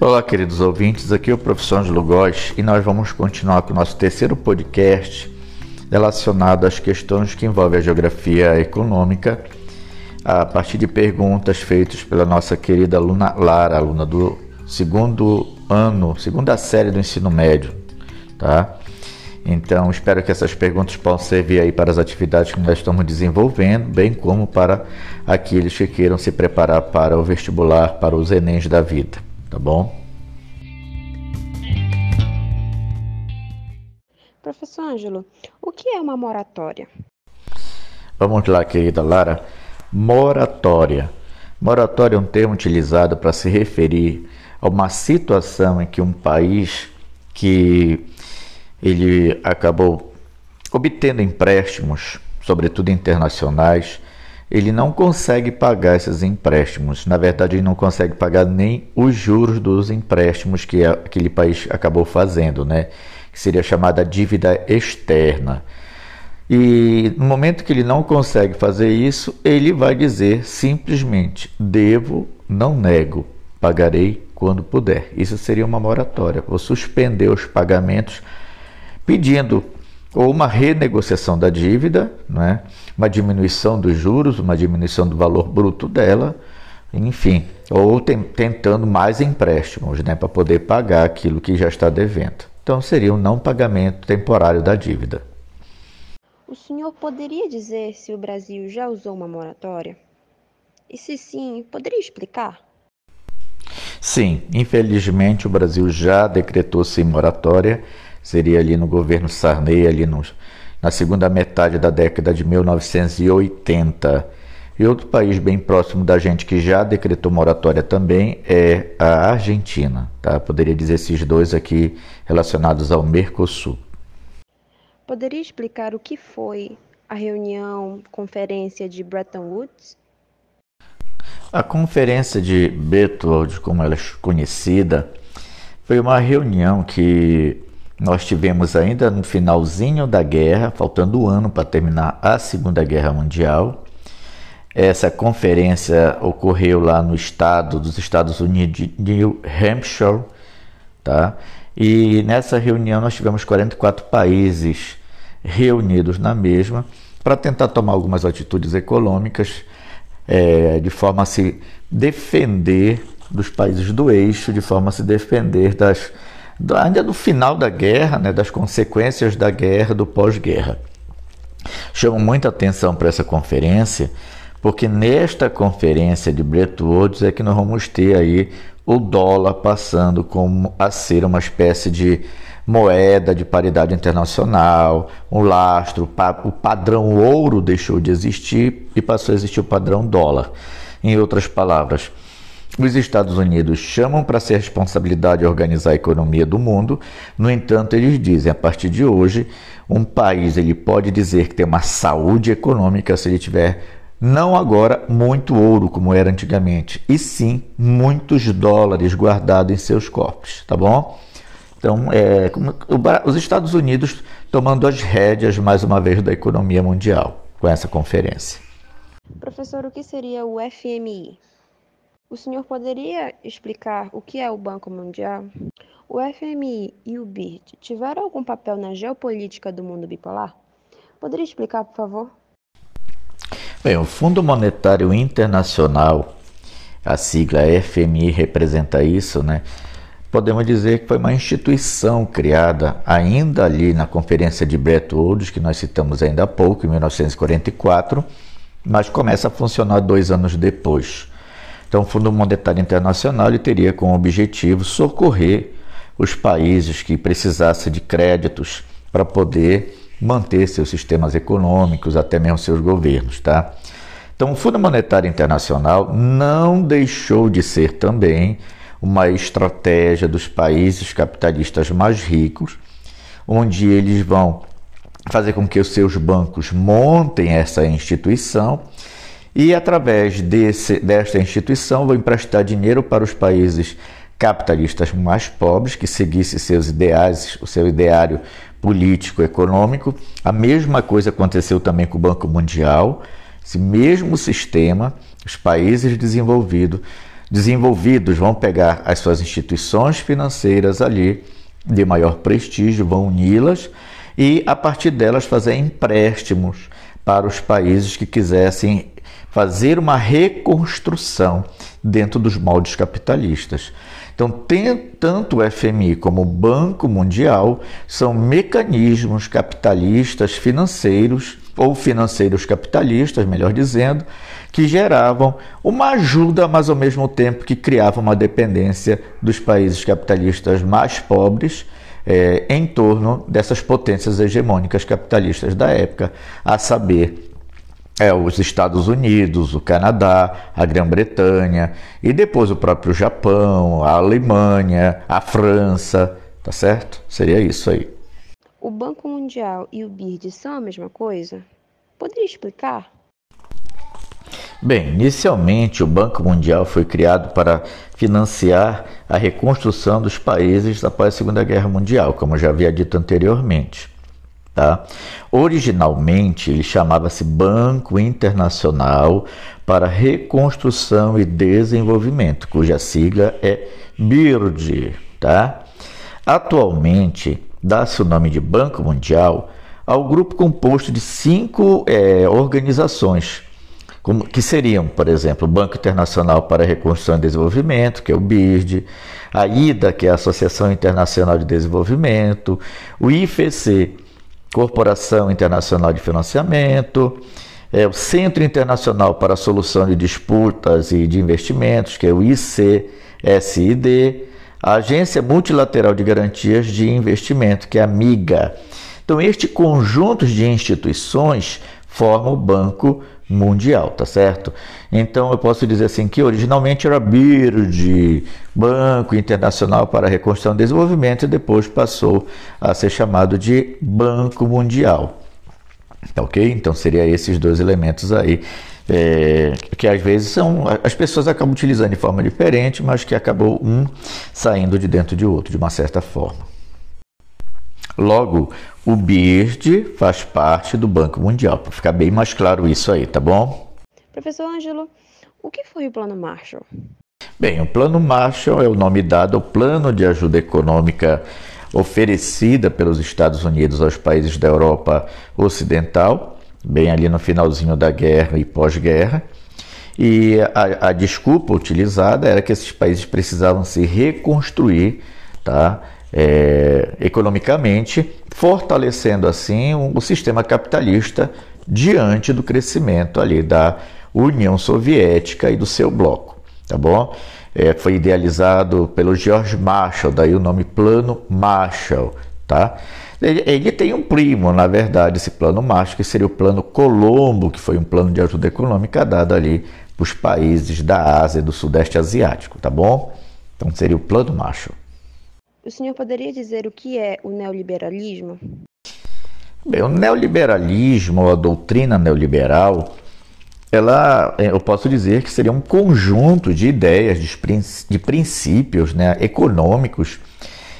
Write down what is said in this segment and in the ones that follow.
Olá, queridos ouvintes, aqui é o professor Angelo Góes e nós vamos continuar com o nosso terceiro podcast relacionado às questões que envolvem a geografia econômica, a partir de perguntas feitas pela nossa querida aluna Lara, aluna do segundo ano, segunda série do ensino médio, tá? Então, espero que essas perguntas possam servir aí para as atividades que nós estamos desenvolvendo, bem como para aqueles que queiram se preparar para o vestibular, para os Enems da vida tá bom? Professor Ângelo, o que é uma moratória? Vamos lá, querida Lara. Moratória. Moratória é um termo utilizado para se referir a uma situação em que um país que ele acabou obtendo empréstimos, sobretudo internacionais, ele não consegue pagar esses empréstimos. Na verdade, ele não consegue pagar nem os juros dos empréstimos que aquele país acabou fazendo, né? Que seria chamada dívida externa. E no momento que ele não consegue fazer isso, ele vai dizer simplesmente: devo, não nego, pagarei quando puder. Isso seria uma moratória. Vou suspender os pagamentos pedindo ou uma renegociação da dívida, né? uma diminuição dos juros, uma diminuição do valor bruto dela, enfim, ou tem, tentando mais empréstimos né? para poder pagar aquilo que já está devendo. Então seria um não pagamento temporário da dívida. O senhor poderia dizer se o Brasil já usou uma moratória? E se sim, poderia explicar? Sim, infelizmente o Brasil já decretou sem moratória seria ali no governo Sarney, ali no, na segunda metade da década de 1980. E outro país bem próximo da gente que já decretou moratória também é a Argentina. Tá? Poderia dizer esses dois aqui relacionados ao Mercosul. Poderia explicar o que foi a reunião, conferência de Bretton Woods? A conferência de Bretton Woods, como ela é conhecida, foi uma reunião que nós tivemos ainda no finalzinho da guerra, faltando um ano para terminar a Segunda Guerra Mundial. Essa conferência ocorreu lá no estado dos Estados Unidos de New Hampshire, tá? E nessa reunião nós tivemos 44 países reunidos na mesma para tentar tomar algumas atitudes econômicas é, de forma a se defender dos países do eixo, de forma a se defender das ainda do final da guerra, né, das consequências da guerra, do pós-guerra. Chamo muita atenção para essa conferência, porque nesta conferência de Bretton Woods é que nós vamos ter aí o dólar passando como a ser uma espécie de moeda de paridade internacional, um lastro, o padrão ouro deixou de existir e passou a existir o padrão dólar. Em outras palavras, os Estados Unidos chamam para ser responsabilidade organizar a economia do mundo. No entanto, eles dizem, a partir de hoje, um país ele pode dizer que tem uma saúde econômica se ele tiver não agora muito ouro como era antigamente, e sim muitos dólares guardados em seus corpos, tá bom? Então, é, os Estados Unidos tomando as rédeas mais uma vez da economia mundial com essa conferência. Professor, o que seria o FMI? O senhor poderia explicar o que é o Banco Mundial? O FMI e o BID tiveram algum papel na geopolítica do mundo bipolar? Poderia explicar, por favor? Bem, o Fundo Monetário Internacional, a sigla FMI representa isso, né? Podemos dizer que foi uma instituição criada ainda ali na Conferência de Bretton Woods, que nós citamos ainda há pouco, em 1944, mas começa a funcionar dois anos depois. Então, o Fundo Monetário Internacional ele teria como objetivo socorrer os países que precisassem de créditos para poder manter seus sistemas econômicos, até mesmo seus governos, tá? Então, o Fundo Monetário Internacional não deixou de ser também uma estratégia dos países capitalistas mais ricos, onde eles vão fazer com que os seus bancos montem essa instituição e através desse, desta instituição vou emprestar dinheiro para os países capitalistas mais pobres que seguissem seus ideais, o seu ideário político econômico. A mesma coisa aconteceu também com o Banco Mundial. Esse mesmo sistema, os países desenvolvidos desenvolvidos vão pegar as suas instituições financeiras ali de maior prestígio, vão uni-las e a partir delas fazer empréstimos para os países que quisessem fazer uma reconstrução dentro dos moldes capitalistas. Então, tem, tanto o FMI como o Banco Mundial são mecanismos capitalistas financeiros, ou financeiros capitalistas, melhor dizendo, que geravam uma ajuda, mas ao mesmo tempo que criavam uma dependência dos países capitalistas mais pobres é, em torno dessas potências hegemônicas capitalistas da época, a saber, é, os Estados Unidos, o Canadá, a Grã-Bretanha e depois o próprio Japão, a Alemanha, a França, tá certo? Seria isso aí. O Banco Mundial e o BIRD são a mesma coisa? Poderia explicar? Bem, inicialmente o Banco Mundial foi criado para financiar a reconstrução dos países após a Segunda Guerra Mundial, como já havia dito anteriormente. Tá? Originalmente ele chamava-se Banco Internacional para Reconstrução e Desenvolvimento, cuja sigla é BIRD. Tá? Atualmente dá-se o nome de Banco Mundial ao grupo composto de cinco é, organizações, como, que seriam, por exemplo, o Banco Internacional para Reconstrução e Desenvolvimento, que é o BIRD, a IDA, que é a Associação Internacional de Desenvolvimento, o IFC, Corporação Internacional de Financiamento, é, o Centro Internacional para a Solução de Disputas e de Investimentos, que é o ICSID, a Agência Multilateral de Garantias de Investimento, que é a MIGA. Então, este conjunto de instituições forma o Banco mundial, tá certo? Então eu posso dizer assim que originalmente era BIRD, Banco Internacional para a Reconstrução e Desenvolvimento, e depois passou a ser chamado de Banco Mundial. Tá ok? Então seria esses dois elementos aí. É, que às vezes são as pessoas acabam utilizando de forma diferente, mas que acabou um saindo de dentro de outro, de uma certa forma. Logo, o BIRD faz parte do Banco Mundial, para ficar bem mais claro isso aí, tá bom? Professor Ângelo, o que foi o Plano Marshall? Bem, o Plano Marshall é o nome dado ao plano de ajuda econômica oferecida pelos Estados Unidos aos países da Europa Ocidental, bem ali no finalzinho da guerra e pós-guerra. E a, a desculpa utilizada era que esses países precisavam se reconstruir, tá? É, economicamente, fortalecendo assim o, o sistema capitalista diante do crescimento ali da União Soviética e do seu bloco, tá bom? É, foi idealizado pelo George Marshall, daí o nome Plano Marshall, tá? Ele, ele, tem um primo, na verdade, esse plano Marshall, que seria o plano Colombo, que foi um plano de ajuda econômica dado ali para os países da Ásia e do Sudeste Asiático, tá bom? Então seria o plano Marshall. O senhor poderia dizer o que é o neoliberalismo? Bem, o neoliberalismo, a doutrina neoliberal, ela, é, eu posso dizer que seria um conjunto de ideias, de princípios né, econômicos,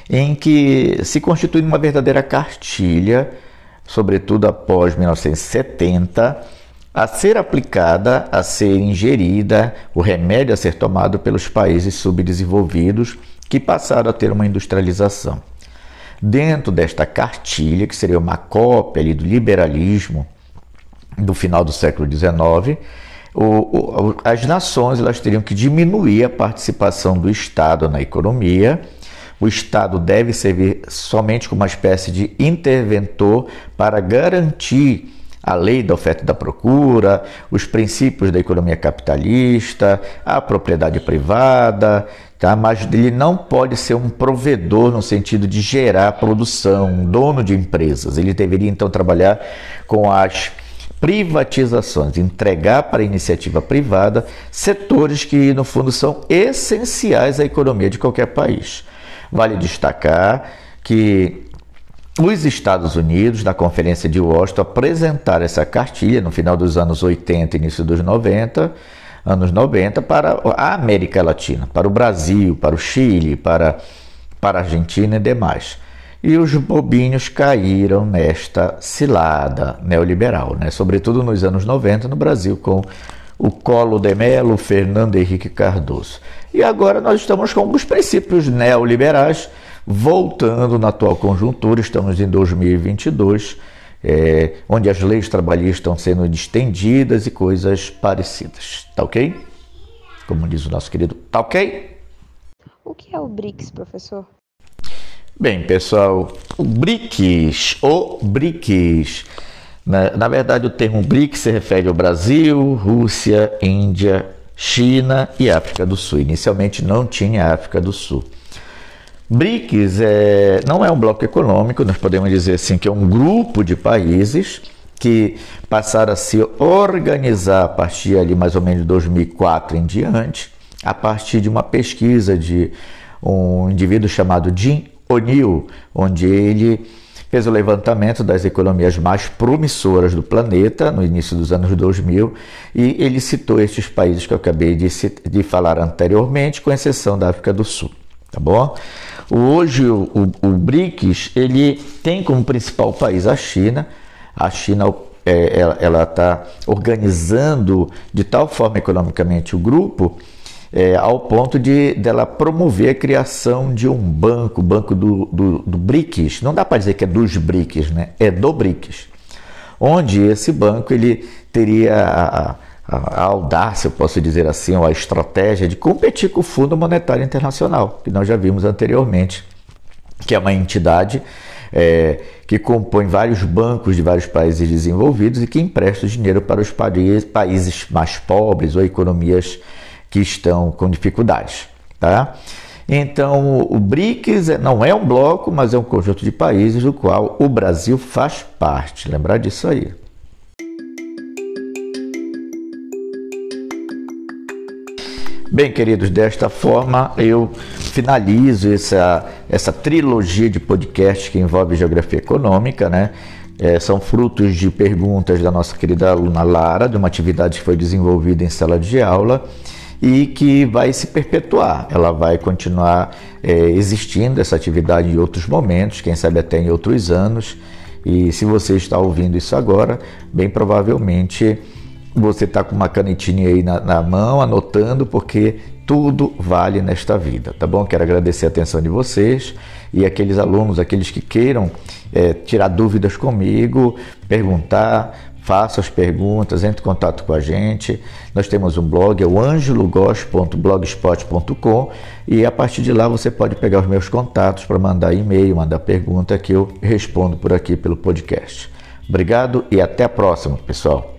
em que se constitui uma verdadeira cartilha, sobretudo após 1970, a ser aplicada, a ser ingerida, o remédio a ser tomado pelos países subdesenvolvidos que passaram a ter uma industrialização. Dentro desta cartilha, que seria uma cópia ali do liberalismo do final do século XIX, o, o, as nações elas teriam que diminuir a participação do Estado na economia. O Estado deve servir somente como uma espécie de interventor para garantir a lei da oferta e da procura, os princípios da economia capitalista, a propriedade privada, tá? mas ele não pode ser um provedor no sentido de gerar produção, um dono de empresas. Ele deveria então trabalhar com as privatizações, entregar para iniciativa privada setores que, no fundo, são essenciais à economia de qualquer país. Vale destacar que os Estados Unidos, na Conferência de Washington, apresentaram essa cartilha no final dos anos 80 início dos 90, anos 90, para a América Latina, para o Brasil, para o Chile, para, para a Argentina e demais. E os bobinhos caíram nesta cilada neoliberal, né? sobretudo nos anos 90 no Brasil, com o Colo de Mello, Fernando Henrique Cardoso. E agora nós estamos com os princípios neoliberais voltando na atual conjuntura, estamos em 2022, é, onde as leis trabalhistas estão sendo estendidas e coisas parecidas. Tá ok? Como diz o nosso querido, tá ok? O que é o BRICS, professor? Bem, pessoal, o BRICS, o BRICS, na, na verdade o termo BRICS se refere ao Brasil, Rússia, Índia, China e África do Sul. Inicialmente não tinha África do Sul. BRICS é, não é um bloco econômico, nós podemos dizer assim que é um grupo de países que passaram a se organizar a partir ali mais ou menos de 2004 em diante, a partir de uma pesquisa de um indivíduo chamado Jim O'Neill, onde ele fez o levantamento das economias mais promissoras do planeta no início dos anos 2000 e ele citou estes países que eu acabei de, de falar anteriormente, com exceção da África do Sul, tá bom? Hoje o, o, o BRICS ele tem como principal país a China. A China é, ela está organizando de tal forma economicamente o grupo é, ao ponto de dela promover a criação de um banco, banco do, do, do BRICS. Não dá para dizer que é dos BRICS, né? É do BRICS, onde esse banco ele teria a, a, audácia, posso dizer assim, ou a estratégia de competir com o Fundo Monetário Internacional, que nós já vimos anteriormente, que é uma entidade é, que compõe vários bancos de vários países desenvolvidos e que empresta dinheiro para os países mais pobres ou economias que estão com dificuldades. Tá? Então, o BRICS não é um bloco, mas é um conjunto de países do qual o Brasil faz parte. Lembrar disso aí. Bem, queridos, desta forma eu finalizo essa, essa trilogia de podcasts que envolve geografia econômica, né? É, são frutos de perguntas da nossa querida aluna Lara, de uma atividade que foi desenvolvida em sala de aula e que vai se perpetuar. Ela vai continuar é, existindo, essa atividade, em outros momentos, quem sabe até em outros anos. E se você está ouvindo isso agora, bem provavelmente você está com uma canetinha aí na, na, mão, anotando, porque tudo vale nesta vida, tá bom? Quero agradecer a atenção de vocês e aqueles alunos, aqueles que queiram é, tirar dúvidas comigo, perguntar, faça as perguntas, entre em contato com a gente. Nós temos um blog, é o angelogos.blogspot.com e a partir de lá você pode pegar os meus contatos para mandar e-mail, mandar pergunta que eu respondo por aqui pelo podcast. Obrigado e até a próxima, pessoal.